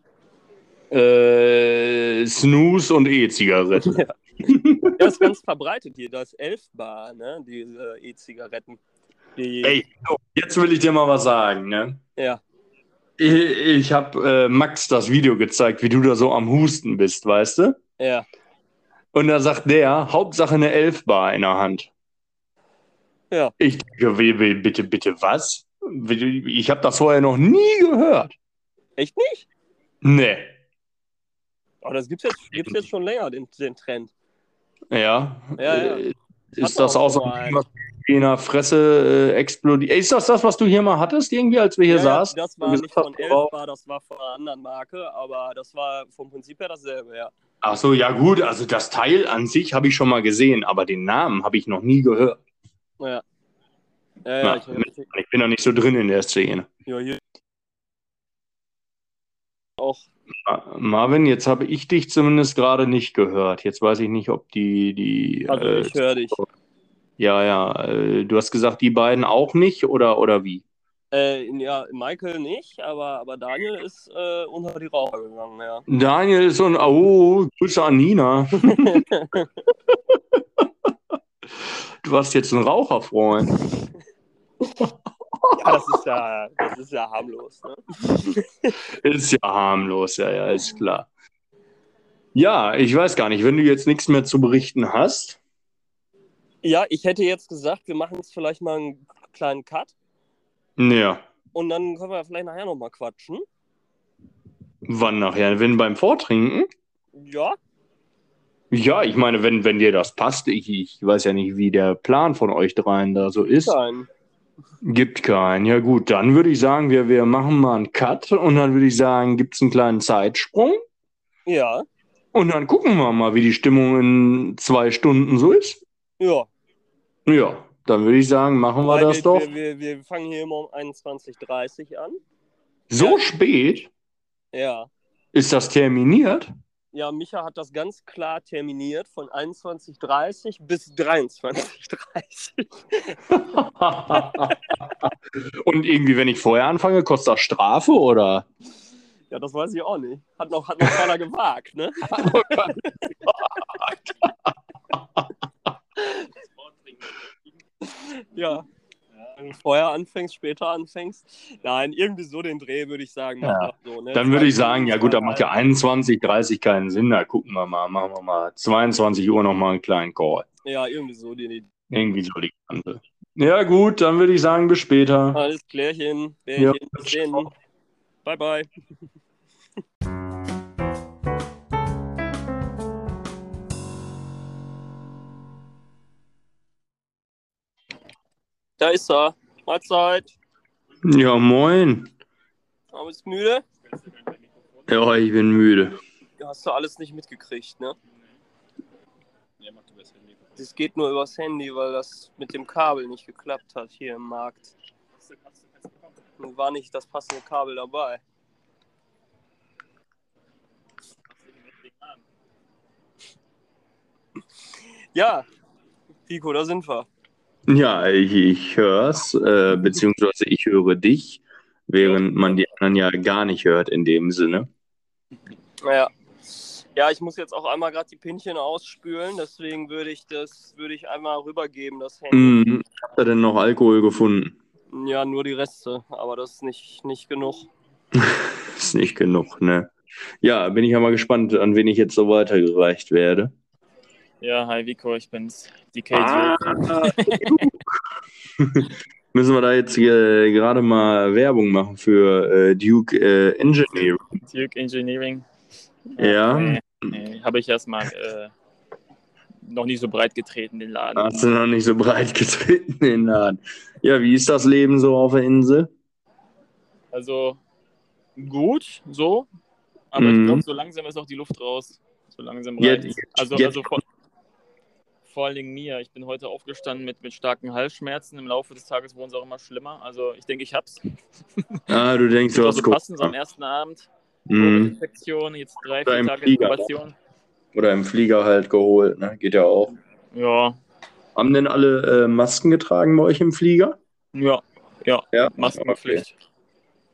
äh, Snooze und E-Zigarette. Ja. Das ist ganz verbreitet hier, das Elfbar, ne? diese E-Zigaretten. Die... Ey, jetzt will ich dir mal was sagen, ne? Ja. Ich, ich habe äh, Max das Video gezeigt, wie du da so am Husten bist, weißt du? Ja. Und da sagt der, Hauptsache eine Elfbar in der Hand. Ja. Ich denke, bitte, bitte, was? Ich habe das vorher noch nie gehört. Echt nicht? Nee. Aber das gibt es jetzt, gibt's jetzt schon länger, den, den Trend. Ja. Ja, ja. Äh, Ist das auch so ein in der Fresse äh, explodiert? Ist das das, was du hier mal hattest, irgendwie, als wir hier Ja, saßen? das war nicht von. Elfbar, das war von einer anderen Marke, aber das war vom Prinzip her dasselbe, ja. Ach so, ja gut, also das Teil an sich habe ich schon mal gesehen, aber den Namen habe ich noch nie gehört. Ja, ja, ja Na, ich, ich, Ich bin da nicht so drin in der Szene. ja, hier auch. Ma- Marvin, jetzt habe ich dich zumindest gerade nicht gehört. Jetzt weiß ich nicht, ob die, die Also äh, ich höre dich. ja, ja, äh, du hast gesagt, die beiden auch nicht oder, oder wie? Äh, ja, Michael nicht, aber, aber Daniel ist äh, unter die Raucher gegangen, ja. Daniel ist so ein, oh, Grüße an Nina. Du hast jetzt einen Raucherfreund. Ja, das ist ja, das ist ja harmlos, ne? Ist ja harmlos, ja, ja, ist klar. Ja, ich weiß gar nicht, wenn du jetzt nichts mehr zu berichten hast. Ja, ich hätte jetzt gesagt, wir machen jetzt vielleicht mal einen kleinen Cut Ja, und dann können wir vielleicht nachher nochmal quatschen. wann nachher? Wenn beim Vortrinken? Ja, Ja, ich meine, wenn, wenn dir das passt, ich, ich weiß ja nicht, wie der Plan von euch dreien da so ist. sein. Gibt keinen. Ja gut, dann würde ich sagen, wir, wir machen mal einen Cut und dann würde ich sagen, gibt es einen kleinen Zeitsprung Ja, und dann gucken wir mal, wie die Stimmung in zwei Stunden so ist. ja. Ja, dann würde ich sagen, machen wir Weil das wir, doch. Wir, wir, wir fangen hier immer um 21.30 Uhr an. So Ja. spät Ja. ist das terminiert? Ja, Micha hat das ganz klar terminiert von 21.30 bis 23.30 und irgendwie, wenn ich vorher anfange, kostet das Strafe oder? Ja, das weiß ich auch nicht. Hat noch, hat noch keiner gewagt, ne? Ja. Vorher anfängst, später anfängst. Nein, irgendwie so den Dreh würde ich sagen. Ja. So, ne? Dann würde ich sagen, ja gut, da macht ja zweieinhalb. 21, 30 keinen Sinn. Da gucken wir mal, machen wir mal 22 Uhr nochmal einen kleinen Call. Ja, irgendwie so. Die, die, Irgendwie so die Kante. Ja gut, dann würde ich sagen, bis später. alles klärchen. Ja, Bärchen. Bis denn. ciao. Bye, bye. Da ist er. Mahlzeit. Ja, moin. Aber bist müde? Ja, ich bin müde. Hast du alles nicht mitgekriegt, ne? Das geht nur übers Handy, weil das mit dem Kabel nicht geklappt hat hier im Markt. Und war nicht das passende Kabel dabei. Ja, Pico, da sind wir. Ja, ich, ich hör's, äh, beziehungsweise ich höre dich, während man die anderen ja gar nicht hört in dem Sinne. Ja. Ja, ich muss jetzt auch einmal gerade die Pinchen ausspülen, deswegen würde ich das, würde ich einmal rübergeben, das Handy. Mhm. Habt ihr denn noch Alkohol gefunden? Ja, nur die Reste, aber das ist nicht, nicht genug. Ist nicht genug, ne? Ja, bin ich ja mal gespannt, an wen ich jetzt so weitergereicht werde. Ja, hi Vico, ich bin's. DK Ah, Duke. Müssen wir da jetzt äh, gerade mal Werbung machen für äh, Duke äh, Engineering? Duke Engineering. Ja. Nee, nee, habe ich erstmal äh, noch nicht so breit getreten, den Laden. Hast du noch nicht so breit getreten, den Laden. Ja, wie ist das Leben so auf der Insel? Also gut, so. Aber Mhm. ich glaube, so langsam ist auch die Luft raus. So langsam Jetzt- reicht Also, jetzt- also vor, vor allen Dingen mir. Ich bin heute aufgestanden mit, mit starken Halsschmerzen. Im Laufe des Tages wurden sie auch immer schlimmer. Also ich denke, ich hab's. Ah, du denkst, du hast Also passend so am ersten Abend. Mhm. Infektion, jetzt drei, Oder vier Tage Flieger. Inkubation. Oder im Flieger halt geholt, ne? Geht ja auch. Ja, Haben denn alle äh, Masken getragen bei euch im Flieger? ja, ja. Ja. Maskenpflicht.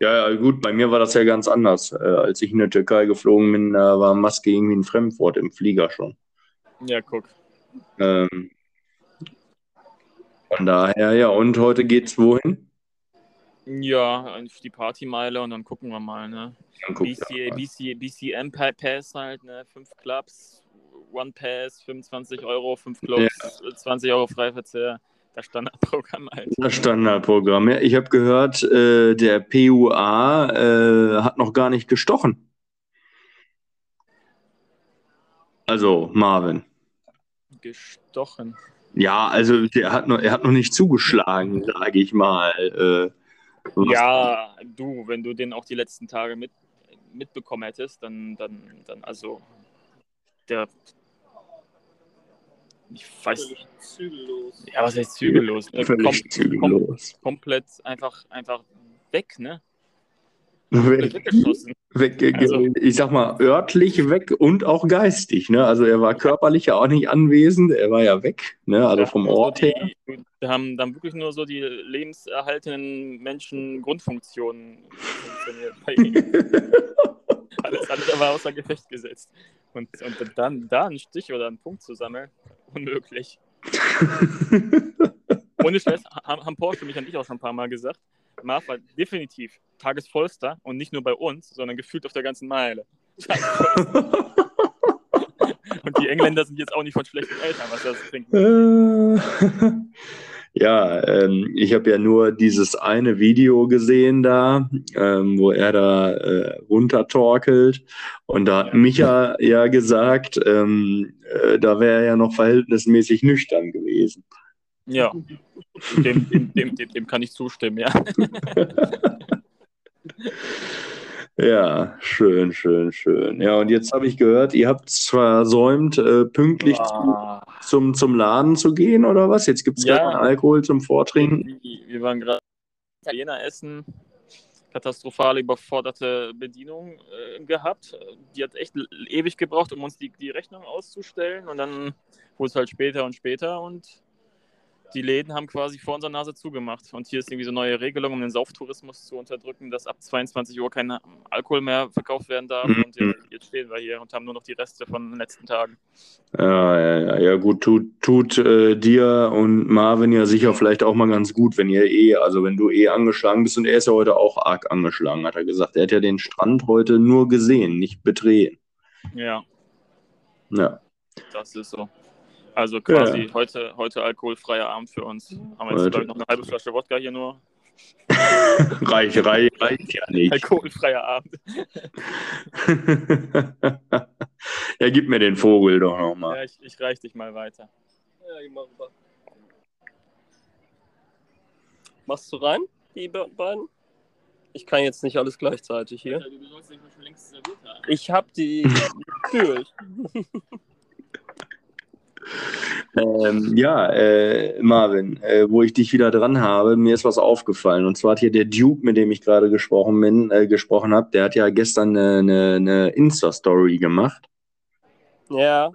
Ja, ja, gut, bei mir war das ja ganz anders. Äh, als ich in die Türkei geflogen bin, äh, war Maske irgendwie ein Fremdwort im Flieger schon. Ja, guck. Ähm, von daher, ja, und heute geht's wohin? Ja, auf die Partymeile und dann gucken wir mal, ne? BCA. BCA, BCM Pa- Pass halt, ne? Fünf Clubs, One Pass, 25 Euro, fünf Clubs, 20 Euro Freiverzehr. Das Standardprogramm halt. Das Standardprogramm. Ja, ich habe gehört, äh, der PUA äh, hat noch gar nicht gestochen. Also Marvin. Gestochen. Ja, also der hat noch, er hat noch nicht zugeschlagen, sage ich mal. Äh, Ja, du, wenn du den auch die letzten Tage mit, mitbekommen hättest, dann, dann, dann, also, der, ich weiß nicht, Zügellos. ja, was heißt zügellos? Völlig Kom kom zügellos. komplett einfach, einfach weg, ne? Weg, weggeschossen. weg, Also- ich sag mal, örtlich weg und auch geistig. Ne? Also er war körperlich ja auch nicht anwesend, er war ja weg. Ne? Also vom Also Ort die, her. Wir haben dann wirklich nur so die lebenserhaltenden Menschen Grundfunktionen funktioniert bei ihm. Alles andere war außer Gefecht gesetzt. Und, und dann da einen Stich oder einen Punkt zu sammeln, unmöglich. Ohne Stress, haben, haben Porsche mich und ich auch schon ein paar Mal gesagt. Marv war definitiv Tagesvollster und nicht nur bei uns, sondern gefühlt auf der ganzen Meile. Und die Engländer sind jetzt auch nicht von schlechten Eltern, was das bringt. Äh, Ja, ähm, ich habe ja nur dieses eine Video gesehen da, ähm, wo er da äh, runtertorkelt. Und da hat Micha ja gesagt, ähm, äh, da wäre er ja noch verhältnismäßig nüchtern gewesen. Ja, dem, dem, dem, dem, kann ich zustimmen, ja. Ja, schön, schön, schön. Ja, und jetzt habe ich gehört, ihr habt es versäumt, äh, pünktlich zu, Ah, zum, zum Laden zu gehen, oder was? Jetzt gibt es Ja. keinen Alkohol zum Vortrinken. wir waren gerade Italiener essen, katastrophal überforderte Bedienung äh, gehabt. Die hat echt ewig gebraucht, um uns die, die Rechnung auszustellen. Und dann wurde es halt später und später und die Läden haben quasi vor unserer Nase zugemacht. Und hier ist irgendwie so eine neue Regelung, um den Sauftourismus zu unterdrücken, dass ab 22 Uhr kein Alkohol mehr verkauft werden darf. Mhm. Und ja, jetzt stehen wir hier und haben nur noch die Reste von den letzten Tagen. Ja, ja, ja, ja, gut, tut, tut äh, dir und Marvin ja sicher vielleicht auch mal ganz gut, wenn ihr eh, also wenn du eh angeschlagen bist und er ist ja heute auch arg angeschlagen, hat er gesagt. Er hat ja den Strand heute nur gesehen, nicht betreten. Ja, Ja, das ist so. Also quasi heute, heute alkoholfreier Abend für uns. Haben wir jetzt, glaube ich, noch eine halbe Flasche Wodka hier nur. reicht, reicht, reicht ja nicht. Alkoholfreier Abend. ja, gib mir den Vogel doch nochmal. Ja, ich, ich reich dich mal weiter. Ja, ich mach mal. Machst du rein, die be- beiden? Ich kann jetzt nicht alles gleichzeitig hier. Du sollst dich schon längst serviert haben. Ich hab die gefühlt. Ähm, ja, äh, Marvin, äh, wo ich dich wieder dran habe, mir ist was aufgefallen. Und zwar hat hier der Duke, mit dem ich gerade gesprochen bin, äh, gesprochen habe, der hat ja gestern eine, eine, eine Insta-Story gemacht. Ja,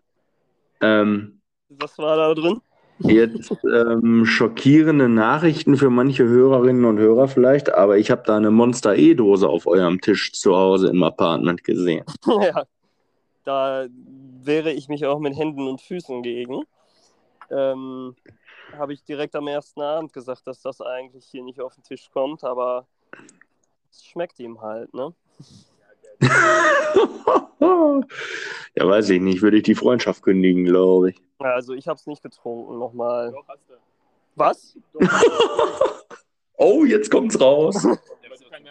Ähm, was war da drin? jetzt ähm, schockierende Nachrichten für manche Hörerinnen und Hörer vielleicht, aber ich habe da eine Monster E-Dose auf eurem Tisch zu Hause im Apartment gesehen. ja, da wehre ich mich auch mit Händen und Füßen gegen. Ähm, Habe ich direkt am ersten Abend gesagt, dass das eigentlich hier nicht auf den Tisch kommt, aber es schmeckt ihm halt, ne? ja, weiß ich nicht, würde ich die Freundschaft kündigen, glaube ich. Also ich habe es nicht getrunken, nochmal. Doch, hast du. Was? Oh, jetzt kommt's raus. Ja, kein.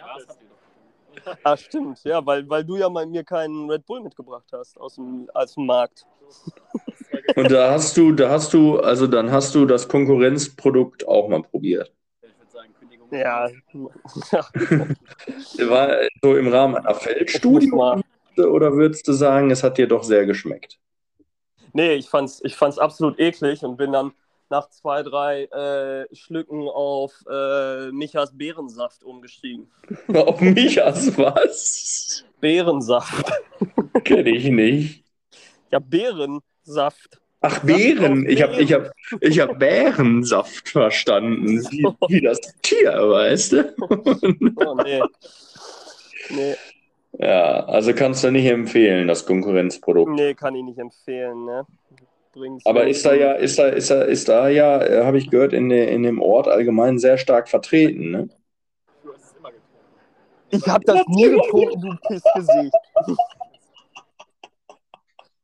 Ah, stimmt, ja, weil, weil du ja mal mir keinen Red Bull mitgebracht hast aus dem, aus dem Markt. Und da hast du, da hast du, also dann hast du das Konkurrenzprodukt auch mal probiert. Ich würde sagen, Kündigung. Ja. War so im Rahmen einer Feldstudie oder würdest du sagen, es hat dir doch sehr geschmeckt? Nee, ich fand's, ich fand's absolut eklig und bin dann nach zwei, drei äh, Schlücken auf äh, Michas Beerensaft umgestiegen. Auf Michas was? Beerensaft. Kenne ich nicht. Ja, Beerensaft. Ach, Beeren. Ich habe ich hab, ich hab Bärensaft verstanden. Wie, wie das Tier, weißt du? Oh, nee. Nee, Ja, also kannst du nicht empfehlen, das Konkurrenzprodukt. nee, kann ich nicht empfehlen, ne? Bringt's Aber ist da ja, ist da, ist da, ist da ja, äh, habe ich gehört, in, der- in dem Ort allgemein sehr stark vertreten, ne? Du hast es immer getrunken. Ich hab das nie getrunken, du Pissgesicht.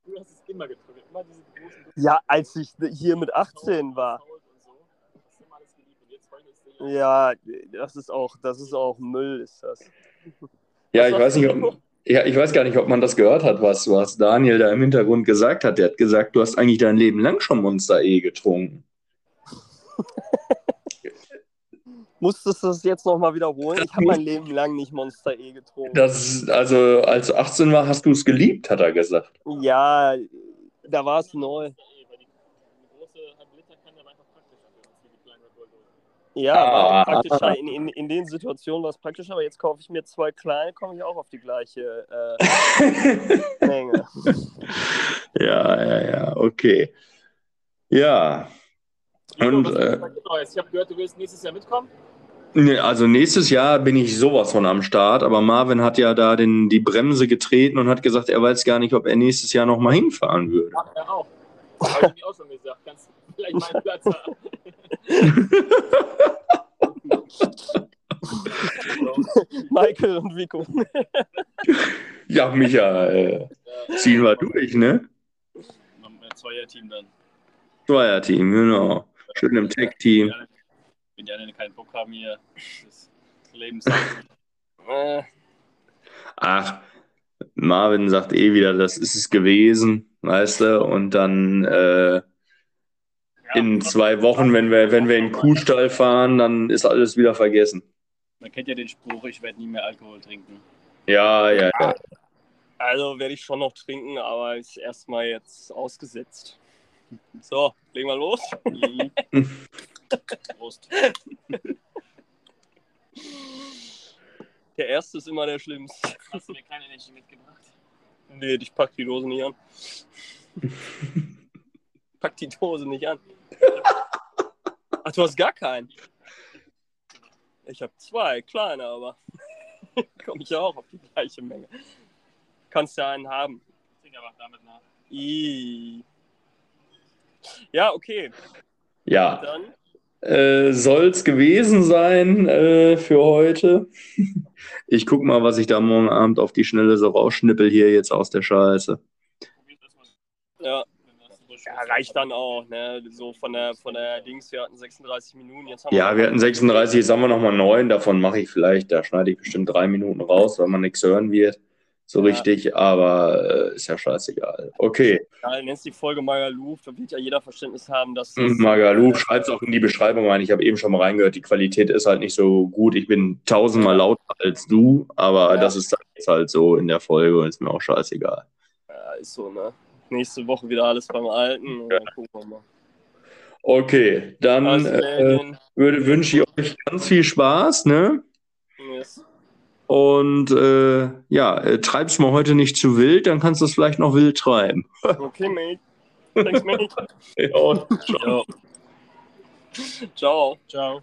Du hast es immer getrunken. Immer diese großen Ja, als ich hier mit 18 war. Ja, das ist auch, das ist auch Müll, ist das. Ja, ich weiß nicht, ob, ja, ich weiß gar nicht, ob man das gehört hat, was, was Daniel da im Hintergrund gesagt hat. Der hat gesagt, du hast eigentlich dein Leben lang schon Monster E getrunken. Musstest du das jetzt nochmal wiederholen? Ich habe mein Leben lang nicht Monster E getrunken. Das, also, als du 18 war, hast du es geliebt, hat er gesagt. Ja, da war es neu. Eh, weil die, die große Halb-Liter-Kanne war einfach praktischer für uns, wie die kleine Red Bull Dose. Ja, Ah. praktischer. In, in, in den Situationen war es praktischer, aber jetzt kaufe ich mir zwei kleine, komme ich auch auf die gleiche äh, Menge. Ja, ja, ja, okay. Ja. Und, was äh? Ich habe gehört, du willst nächstes Jahr mitkommen. Nee, also nächstes Jahr bin ich sowas von am Start, aber Marvin hat ja da den, die Bremse getreten und hat gesagt, er weiß gar nicht, ob er nächstes Jahr nochmal hinfahren würde. Ach, er auch. Habe ich mir auch schon gesagt. Kannst du vielleicht meinen Platz haben. Michael und Vico. Ja, Micha, äh, ziehen wir durch, ne? Ein Zweier-Team dann. Zweier-Team, genau. Schön im Tech-Team. Wenn die anderen keinen Bock haben hier, des Lebens. Äh, Ach, Marvin sagt eh wieder, das ist es gewesen, weißt du? Und dann äh, in zwei Wochen, wenn wir, wenn wir in den Kuhstall fahren, dann ist alles wieder vergessen. Man kennt ja den Spruch, ich werde nie mehr Alkohol trinken. Ja, ja, ja. also werde ich schon noch trinken, aber ist erstmal jetzt ausgesetzt. So, legen wir los. Prost. Der erste ist immer der schlimmste. Hast du mir keine Energy mitgebracht? Nee, ich pack die Dose nicht an. pack die Dose nicht an. Ach, du hast gar keinen. Ich habe zwei, kleine, aber komme ich ja auch auf die gleiche Menge. Kannst ja einen haben. Trink aber damit nach. I. Ja, okay. Ja, Dann äh, soll's gewesen sein äh, für heute. Ich guck mal, was ich da morgen Abend auf die Schnelle so rausschnippel hier jetzt aus der Scheiße. Ja. Wenn das so schön Ja, reicht dann auch, ne? So von der von der Dings, wir hatten 36 Minuten, jetzt haben Ja, wir hatten 36, jetzt haben wir nochmal neun. Davon mache ich vielleicht, da schneide ich bestimmt drei Minuten raus, weil man nichts hören wird. So Ja. richtig, aber äh, ist ja scheißegal. Okay, Ja, nennst die Folge Magaluf, da wird ja jeder Verständnis haben, dass das, Magalu, schreib's auch in die Beschreibung rein. Ich habe eben schon mal reingehört, die Qualität ist halt nicht so gut. Ich bin tausendmal lauter als du, aber Ja. das ist halt so in der Folge und ist mir auch scheißegal. ja, ist so, ne? Nächste Woche wieder alles beim Alten und dann gucken wir mal. Okay, dann äh, würde, wünsche ich euch ganz viel Spaß, ne? Yes. Und äh, ja, äh, treib's mal heute nicht zu wild, dann kannst du es vielleicht noch wild treiben. Okay, mate. Thanks, mate. Ja. Ja. Ciao. Ciao.